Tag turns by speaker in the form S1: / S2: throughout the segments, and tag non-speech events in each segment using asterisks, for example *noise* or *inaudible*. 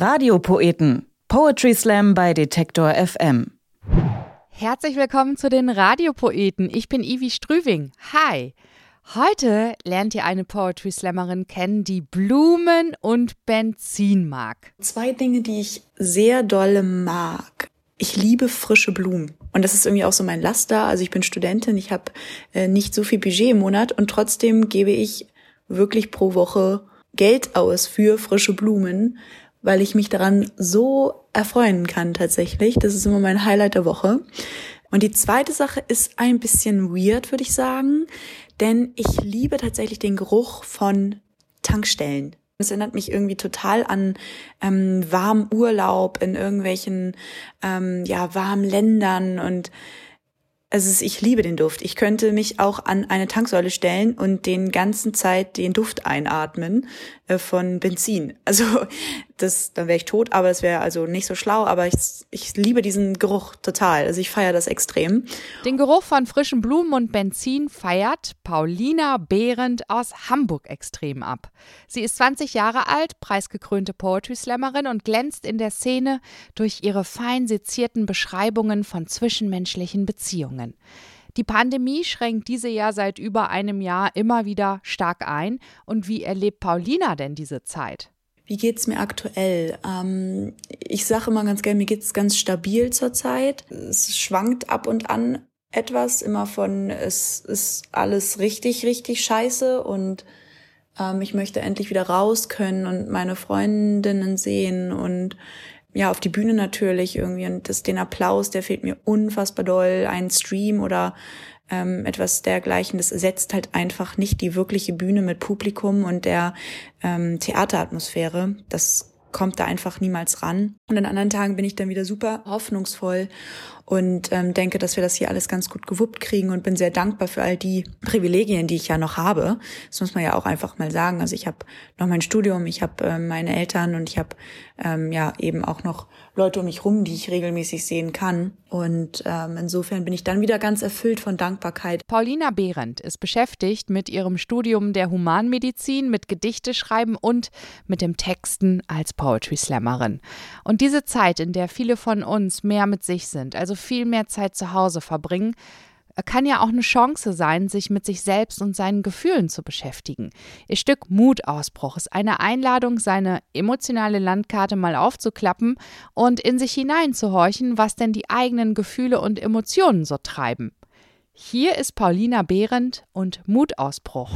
S1: Radiopoeten. Poetry Slam bei Detektor FM.
S2: Herzlich willkommen zu den Radiopoeten. Ich bin Ivi Strüving. Hi. Heute lernt ihr eine Poetry Slammerin kennen, die Blumen und Benzin mag.
S3: Zwei Dinge, die ich sehr dolle mag. Ich liebe frische Blumen. Und das ist irgendwie auch so mein Laster. Also ich bin Studentin, ich habe äh, nicht so viel Budget im Monat und trotzdem gebe ich wirklich pro Woche Geld aus für frische Blumen, weil ich mich daran so erfreuen kann tatsächlich. Das ist immer mein Highlight der Woche. Und die zweite Sache ist ein bisschen weird, würde ich sagen, denn ich liebe tatsächlich den Geruch von Tankstellen. Es erinnert mich irgendwie total an ähm, warmen Urlaub in irgendwelchen ähm, ja warmen Ländern und also ich liebe den Duft. Ich könnte mich auch an eine Tanksäule stellen und den ganzen Zeit den Duft einatmen äh, von Benzin. Also das, dann wäre ich tot, aber es wäre also nicht so schlau. Aber ich, ich liebe diesen Geruch total. Also ich feiere das extrem.
S2: Den Geruch von frischen Blumen und Benzin feiert Paulina Behrendt aus Hamburg extrem ab. Sie ist 20 Jahre alt, preisgekrönte Poetry Slammerin und glänzt in der Szene durch ihre fein sezierten Beschreibungen von zwischenmenschlichen Beziehungen. Die Pandemie schränkt diese ja seit über einem Jahr immer wieder stark ein. Und wie erlebt Paulina denn diese Zeit?
S3: Wie geht's mir aktuell? Ähm, ich sage immer ganz gerne, mir geht's ganz stabil zurzeit. Es schwankt ab und an etwas, immer von es ist alles richtig, richtig scheiße und ähm, ich möchte endlich wieder raus können und meine Freundinnen sehen und ja, auf die Bühne natürlich irgendwie und das, den Applaus, der fehlt mir unfassbar doll. Ein Stream oder ähm, etwas dergleichen, das ersetzt halt einfach nicht die wirkliche Bühne mit Publikum und der ähm, Theateratmosphäre. Das kommt da einfach niemals ran. Und an anderen Tagen bin ich dann wieder super hoffnungsvoll und ähm, denke, dass wir das hier alles ganz gut gewuppt kriegen und bin sehr dankbar für all die Privilegien, die ich ja noch habe. Das muss man ja auch einfach mal sagen. Also ich habe noch mein Studium, ich habe äh, meine Eltern und ich habe ähm, ja eben auch noch Leute um mich rum, die ich regelmäßig sehen kann. Und ähm, insofern bin ich dann wieder ganz erfüllt von Dankbarkeit.
S2: Paulina Behrendt ist beschäftigt mit ihrem Studium der Humanmedizin, mit Gedichte schreiben und mit dem Texten als Poetry Slammerin. Und diese Zeit, in der viele von uns mehr mit sich sind, also viel mehr Zeit zu Hause verbringen, kann ja auch eine Chance sein, sich mit sich selbst und seinen Gefühlen zu beschäftigen. Ihr Stück Mutausbruch ist eine Einladung, seine emotionale Landkarte mal aufzuklappen und in sich hineinzuhorchen, was denn die eigenen Gefühle und Emotionen so treiben. Hier ist Paulina Behrendt und Mutausbruch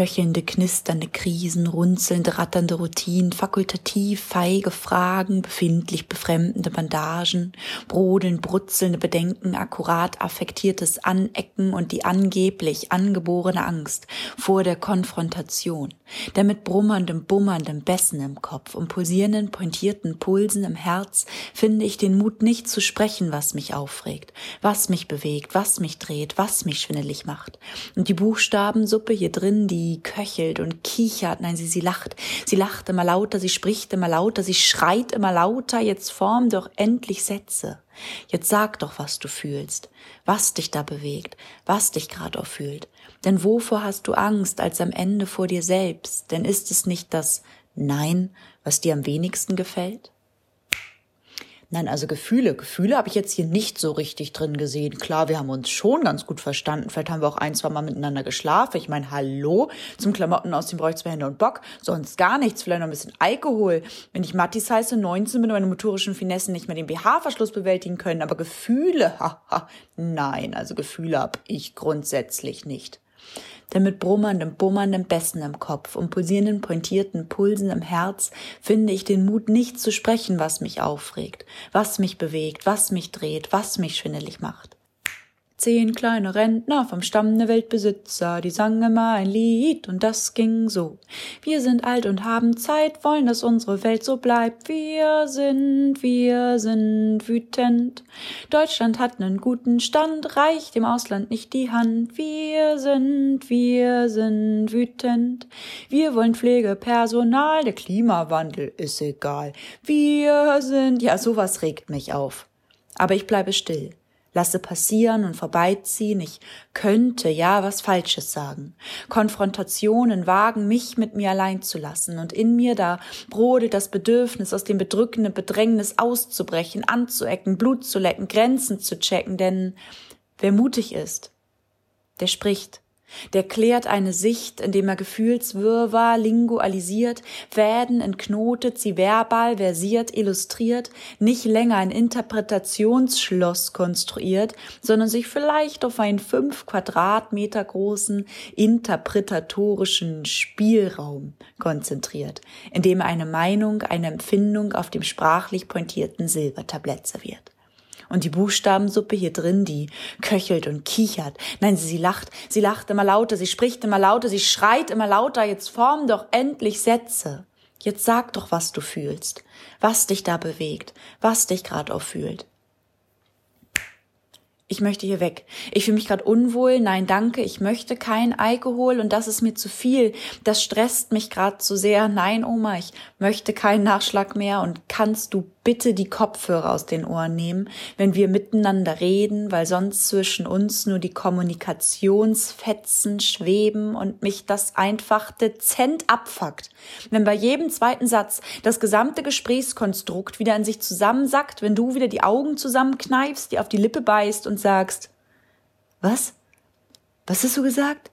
S3: köchelnde, knisternde Krisen, runzelnde, ratternde Routinen, fakultativ feige Fragen, befindlich befremdende Bandagen, brodelnd, brutzelnde Bedenken, akkurat affektiertes Anecken und die angeblich angeborene Angst vor der Konfrontation, der mit brummerndem, bummerndem Bessen im Kopf und pulsierenden, pointierten Pulsen im Herz finde ich den Mut nicht zu sprechen, was mich aufregt, was mich bewegt, was mich dreht, was mich schwindelig macht. Und die Buchstabensuppe hier drin, die die köchelt und kichert. Nein, sie, sie lacht. Sie lacht immer lauter, sie spricht immer lauter, sie schreit immer lauter. Jetzt form doch endlich Sätze. Jetzt sag doch, was du fühlst, was dich da bewegt, was dich gerade fühlt. Denn wovor hast du Angst als am Ende vor dir selbst? Denn ist es nicht das Nein, was dir am wenigsten gefällt? Nein, also Gefühle. Gefühle habe ich jetzt hier nicht so richtig drin gesehen. Klar, wir haben uns schon ganz gut verstanden. Vielleicht haben wir auch ein, zwei Mal miteinander geschlafen. Ich meine, hallo, zum Klamotten aus dem brauche ich zwei Hände und Bock. Sonst gar nichts. Vielleicht noch ein bisschen Alkohol. Wenn ich Mattis heiße, 19 mit meinen motorischen Finessen nicht mehr den BH-Verschluss bewältigen können. Aber Gefühle, *laughs* haha, nein, also Gefühle habe ich grundsätzlich nicht denn mit brummerndem, bummerndem Bessen im Kopf und pulsierenden, pointierten Pulsen im Herz finde ich den Mut, nicht zu sprechen, was mich aufregt, was mich bewegt, was mich dreht, was mich schwindelig macht. Zehn kleine Rentner vom Stamm der Weltbesitzer, die sangen immer ein Lied und das ging so. Wir sind alt und haben Zeit, wollen, dass unsere Welt so bleibt. Wir sind, wir sind wütend. Deutschland hat einen guten Stand, reicht dem Ausland nicht die Hand. Wir sind, wir sind wütend. Wir wollen Pflegepersonal, der Klimawandel ist egal. Wir sind, ja, sowas regt mich auf. Aber ich bleibe still lasse passieren und vorbeiziehen, ich könnte ja was Falsches sagen. Konfrontationen wagen, mich mit mir allein zu lassen, und in mir da brodelt das Bedürfnis, aus dem bedrückenden Bedrängnis auszubrechen, anzuecken, Blut zu lecken, Grenzen zu checken, denn wer mutig ist, der spricht, der klärt eine Sicht, indem er Gefühlswirrwarr lingualisiert, Fäden entknotet, sie verbal versiert, illustriert, nicht länger ein Interpretationsschloss konstruiert, sondern sich vielleicht auf einen fünf Quadratmeter großen interpretatorischen Spielraum konzentriert, indem er eine Meinung, eine Empfindung auf dem sprachlich pointierten Silbertablett serviert. Und die Buchstabensuppe hier drin, die köchelt und kichert. Nein, sie, sie lacht, sie lacht immer lauter, sie spricht immer lauter, sie schreit immer lauter. Jetzt form doch endlich Sätze. Jetzt sag doch, was du fühlst, was dich da bewegt, was dich gerade auch fühlt ich möchte hier weg. Ich fühle mich gerade unwohl. Nein, danke, ich möchte kein Alkohol und das ist mir zu viel. Das stresst mich gerade zu sehr. Nein, Oma, ich möchte keinen Nachschlag mehr und kannst du bitte die Kopfhörer aus den Ohren nehmen, wenn wir miteinander reden, weil sonst zwischen uns nur die Kommunikationsfetzen schweben und mich das einfach dezent abfuckt. Wenn bei jedem zweiten Satz das gesamte Gesprächskonstrukt wieder in sich zusammensackt, wenn du wieder die Augen zusammenkneifst, die auf die Lippe beißt und sagst, was? Was hast du gesagt?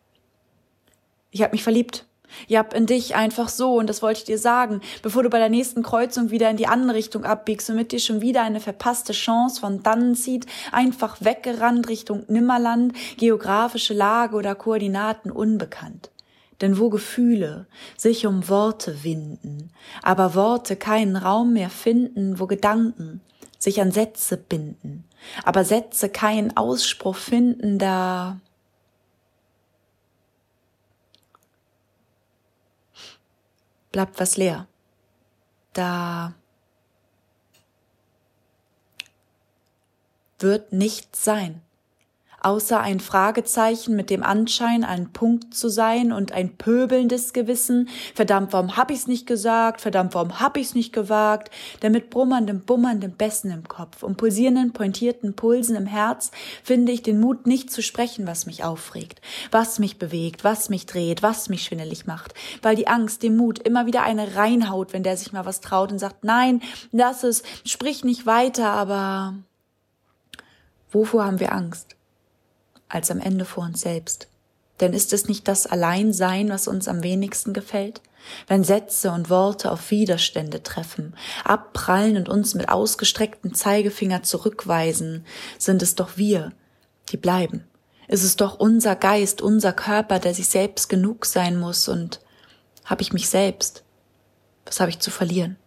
S3: Ich hab mich verliebt. Ja, in dich einfach so und das wollte ich dir sagen, bevor du bei der nächsten Kreuzung wieder in die andere Richtung abbiegst und mit dir schon wieder eine verpasste Chance von dannen zieht, einfach weggerannt Richtung Nimmerland, geografische Lage oder Koordinaten unbekannt. Denn wo Gefühle sich um Worte winden, aber Worte keinen Raum mehr finden, wo Gedanken sich an Sätze binden, aber Sätze keinen Ausspruch finden, da bleibt was leer. Da wird nichts sein außer ein Fragezeichen mit dem Anschein, ein Punkt zu sein und ein pöbelndes Gewissen, verdammt, warum hab ich's nicht gesagt, verdammt, warum hab ich's nicht gewagt, der mit brummerndem, bummerndem Bessen im Kopf und pulsierenden, pointierten Pulsen im Herz finde ich den Mut nicht zu sprechen, was mich aufregt, was mich bewegt, was mich dreht, was mich schwindelig macht, weil die Angst dem Mut immer wieder eine reinhaut, wenn der sich mal was traut und sagt, nein, lass es, sprich nicht weiter, aber wovor haben wir Angst? Als am Ende vor uns selbst. Denn ist es nicht das Alleinsein, was uns am wenigsten gefällt? Wenn Sätze und Worte auf Widerstände treffen, abprallen und uns mit ausgestrecktem Zeigefinger zurückweisen, sind es doch wir, die bleiben. Ist es doch unser Geist, unser Körper, der sich selbst genug sein muss und hab ich mich selbst? Was habe ich zu verlieren?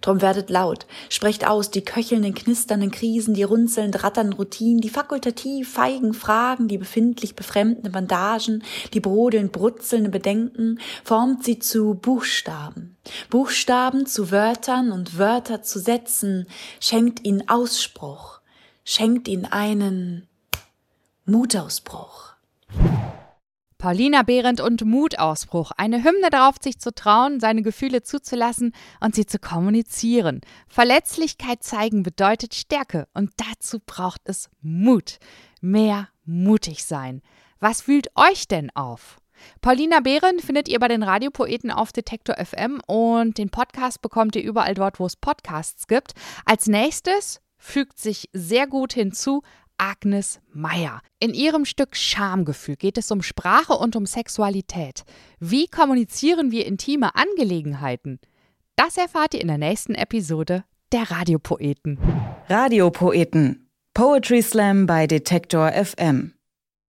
S3: Drum werdet laut, sprecht aus die köchelnden, knisternden Krisen, die runzelnd ratternden Routinen, die fakultativ feigen Fragen, die befindlich befremdende Bandagen, die brodelnd brutzelnde Bedenken, formt sie zu Buchstaben. Buchstaben zu Wörtern und Wörter zu Sätzen, schenkt ihnen Ausspruch, schenkt ihnen einen Mutausbruch.
S2: Paulina Behrendt und Mutausbruch. Eine Hymne darauf, sich zu trauen, seine Gefühle zuzulassen und sie zu kommunizieren. Verletzlichkeit zeigen bedeutet Stärke und dazu braucht es Mut. Mehr mutig sein. Was fühlt euch denn auf? Paulina Behrendt findet ihr bei den Radiopoeten auf Detektor FM und den Podcast bekommt ihr überall dort, wo es Podcasts gibt. Als nächstes fügt sich sehr gut hinzu Agnes Meyer. In ihrem Stück Schamgefühl geht es um Sprache und um Sexualität. Wie kommunizieren wir intime Angelegenheiten? Das erfahrt ihr in der nächsten Episode der Radiopoeten.
S1: Radiopoeten. Poetry Slam bei Detektor FM.